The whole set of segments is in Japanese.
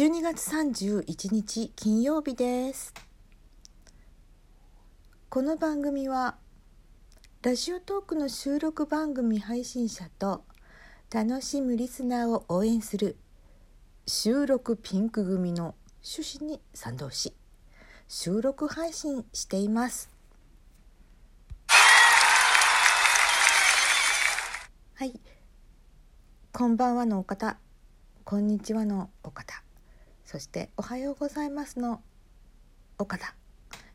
12月31日金曜日です。この番組はラジオトークの収録番組配信者と楽しむリスナーを応援する収録ピンク組の趣旨に賛同し収録配信しています。はい。こんばんはのお方。こんにちはのお方。そしておはようございますのお方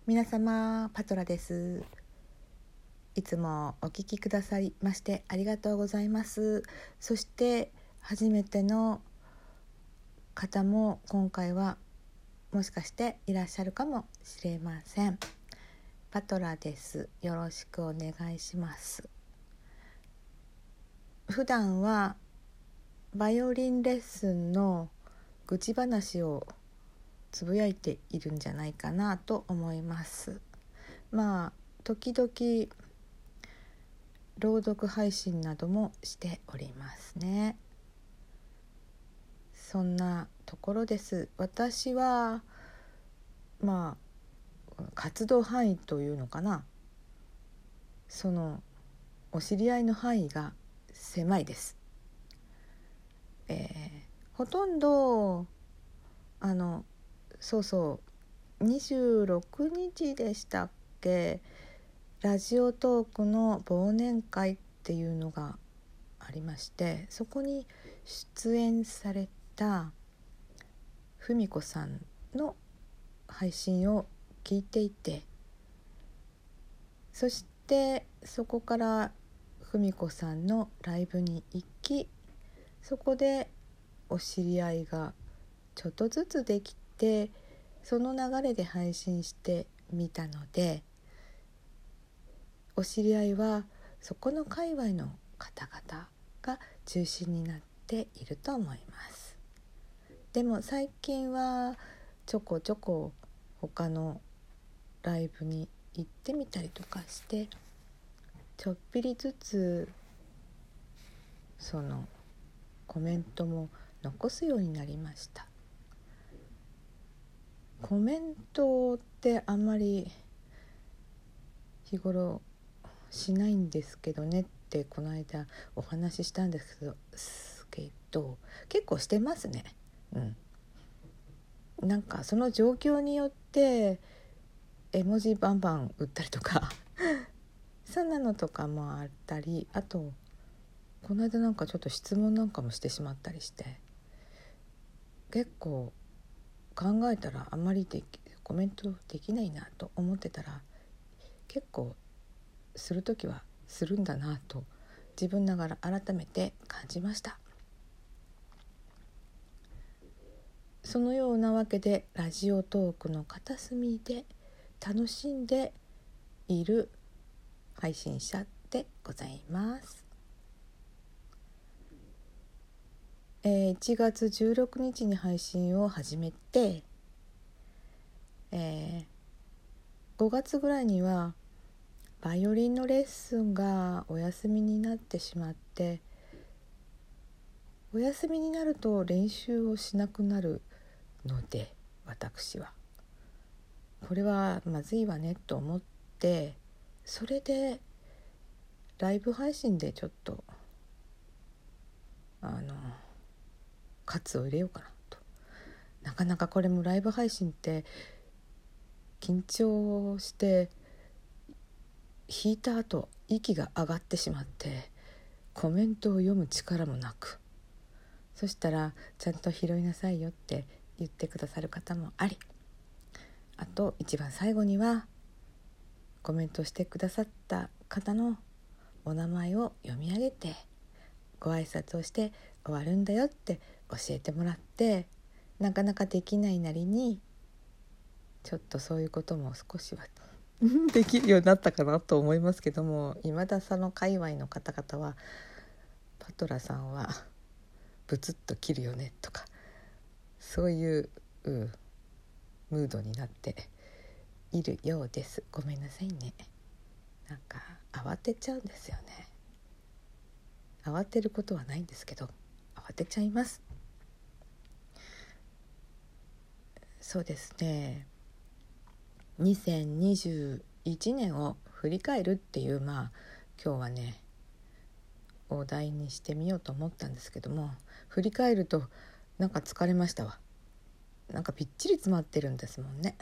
皆様パトラです。いつもお聞きくださいましてありがとうございます。そして初めての方も今回はもしかしていらっしゃるかもしれません。パトラです。よろしくお願いします。普段はバイオリンレッスンの愚痴話をつぶやいているんじゃないかなと思います。まあ時々朗読配信などもしておりますね。そんなところです。私はまあ活動範囲というのかな。そのお知り合いの範囲が狭いです、ほとんどあのそうそう26日でしたっけ？ラジオトークの忘年会っていうのがありましてそこに出演された文子さんの配信を聞いていてそしてそこから文子さんのライブに行きそこでお知り合いがちょっとずつできてその流れで配信してみたのでお知り合いはそこの界隈の方々が中心になっていると思います。でも最近はちょこちょこ他のライブに行ってみたりとかしてちょっぴりずつそのコメントも残すようになりました。コメントってあんまり日頃しないんですけどねってこの間お話ししたんですけどけど結構してますね。うん。なんかその状況によって絵文字バンバン打ったりとか そんなのとかもあったりあとこの間なんかちょっと質問なんかもしてしまったりして。結構考えたらあんまりでコメントできないなと思ってたら結構する時はするんだなと自分ながら改めて感じました。そのようなわけでラジオトークの片隅で楽しんでいる配信者でございます。えー、1月16日に配信を始めて、えー、5月ぐらいにはバイオリンのレッスンがお休みになってしまってお休みになると練習をしなくなるので私は。これはまずいわねと思ってそれでライブ配信でちょっとあの喝を入れようかなと。なかなかこれもライブ配信って緊張して弾いた後息が上がってしまってコメントを読む力もなく。そしたらちゃんと拾いなさいよって言ってくださる方もありあと一番最後にはコメントしてくださった方のお名前を読み上げてご挨拶をして終わるんだよって教えてもらってなかなかできないなりにちょっとそういうことも少しは できるようになったかなと思いますけども。今田さんの界隈の方々はパトラさんはブツッと切るよねとかそういう、うん、ムードになっているようです。ごめんなさいね。なんか慌てちゃうんですよね。慌てることはないんですけど慌てちゃいますそうですね。2021年を振り返るっていうまあ今日はねお題にしてみようと思ったんですけども振り返るとなんか疲れましたわ。なんかぴっちり詰まってるんですもんね。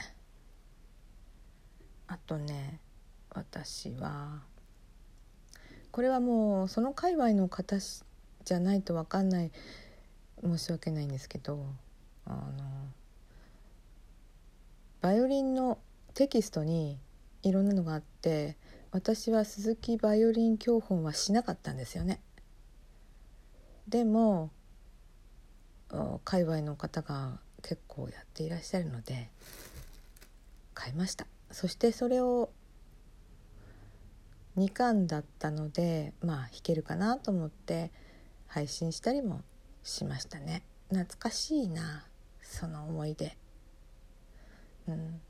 あとね私はこれはもうその界隈の方じゃないと分かんない申し訳ないんですけどあのバイオリンのテキストにいろんなのがあって私は鈴木バイオリン教本はしなかったんですよね。でも界隈の方が結構やっていらっしゃるので買いました。そしてそれを2巻だったのでまあ弾けるかなと思って配信したりもしましたね。懐かしいなその思い出。うん。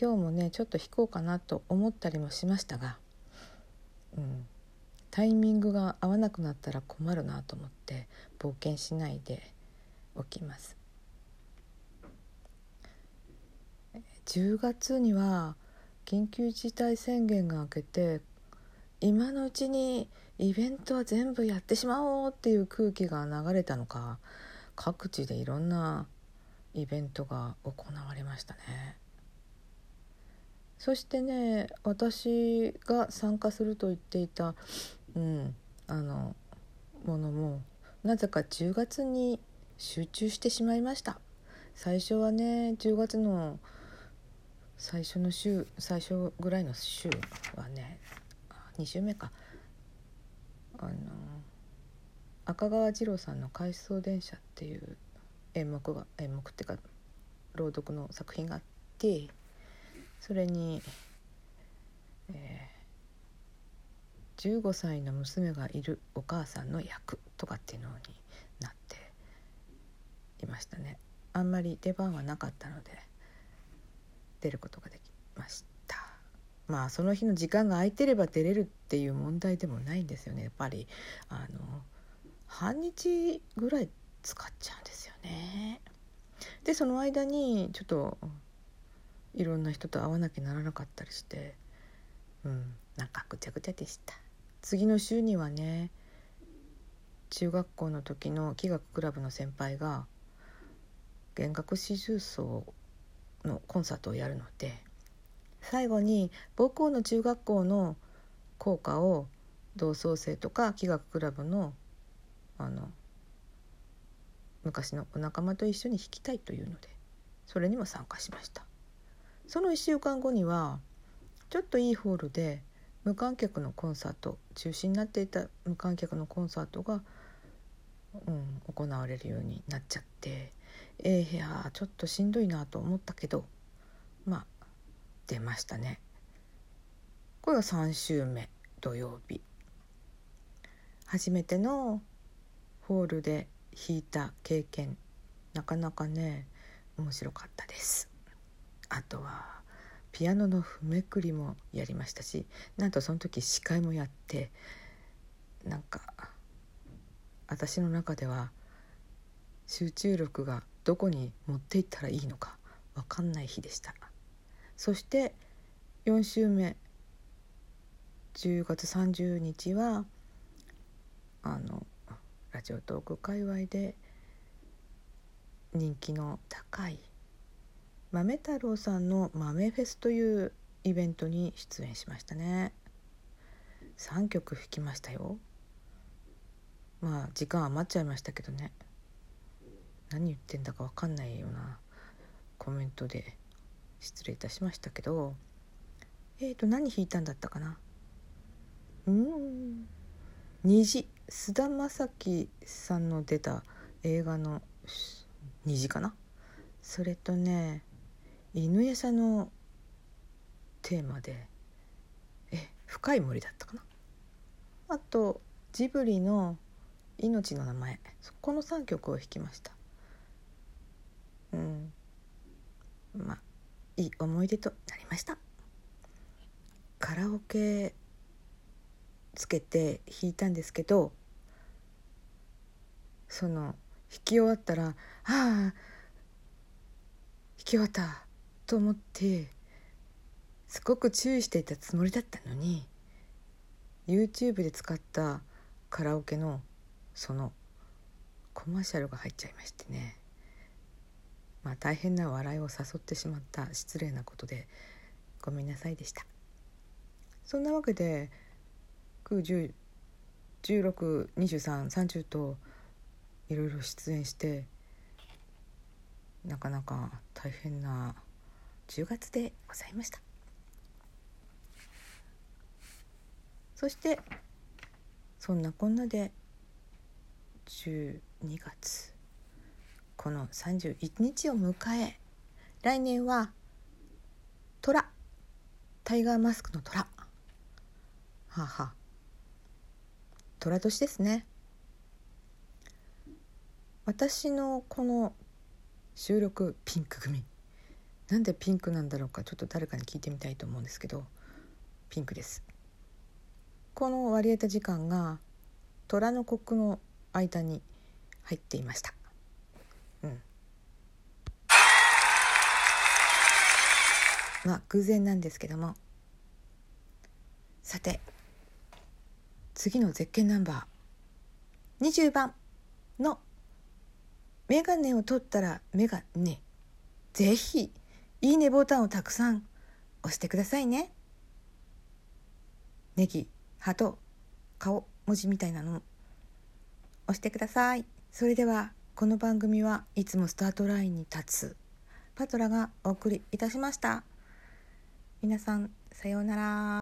今日もねちょっと弾こうかなと思ったりもしましたが、うん、タイミングが合わなくなったら困るなと思って冒険しないでおきます。10月には緊急事態宣言が明けて今のうちにイベントは全部やってしまおうっていう空気が流れたのか各地でいろんなイベントが行われましたね。そしてね私が参加すると言っていた、うん、あのものもなぜか10月に集中してしまいました最初はね10月の最初の週最初ぐらいの週はね2週目かあの赤川次郎さんの「回想電車」っていう演目が演目っていうか朗読の作品があってそれに、えー、15歳の娘がいるお母さんの役とかっていうのになっていましたね。あんまり出番はなかったので出ることができました。まあその日の時間が空いてれば出れるっていう問題でもないんですよね。やっぱりあの半日ぐらい使っちゃうんですよね。でその間にちょっといろんな人と会わなきゃならなかったりしてうんなんかぐちゃぐちゃでした。次の週にはね中学校の時の器楽クラブの先輩が弦楽四重奏のコンサートをやるので最後に母校の中学校の校歌を同窓生とか器楽クラブのあの昔のお仲間と一緒に弾きたいというのでそれにも参加しましたその1週間後にはちょっといいホールで無観客のコンサート中止になっていた無観客のコンサートが、うん、行われるようになっちゃってえー、いやちょっとしんどいなと思ったけどまあ出ましたね。これが3週目土曜日初めてのホールで弾いた経験なかなかね面白かったです。あとはピアノの譜めくりもやりましたしなんとその時司会もやってなんか私の中では集中力がどこに持っていったらいいのか分かんない日でしたそして4週目10月30日はあのラジオトーク界隈で人気の高い豆太郎さんの豆フェスというイベントに出演しましたね。3曲弾きましたよ。まあ時間余っちゃいましたけどね。何言ってんだか分かんないようなコメントで失礼いたしましたけど。えーと何弾いたんだったかな？うん。虹。菅田将暉さんの出た映画の虹かな？それとね犬餌のテーマでえ深い森だったかな？あとジブリの「命の名前」この3曲を弾きました。うん。まあいい思い出となりました。カラオケつけて弾いたんですけどその弾き終わったら「ああ弾き終わったと思ってすごく注意していたつもりだったのに YouTube で使ったカラオケのそのコマーシャルが入っちゃいましてね。まあ大変な笑いを誘ってしまった失礼なことでごめんなさいでした。そんなわけで910162330といろいろ出演してなかなか大変な10月でございました。そしてそんなこんなで12月この31日を迎え来年は虎。タイガーマスクの虎。はあ、は、虎年ですね。私のこの収録ピンク組。なんでピンクなんだろうかちょっと誰かに聞いてみたいと思うんですけどピンクです。この割り当て時間が虎の国の間に入っていました。うん。まあ偶然なんですけども。さて次の絶景ナンバー。20番のメガネを取ったらメガネぜひいいねボタンをたくさん押してくださいね。ネギハと顔文字みたいなの。押してください。それではこの番組はいつもスタートラインに立つ。パトラがお送りいたしました。皆さんさようなら。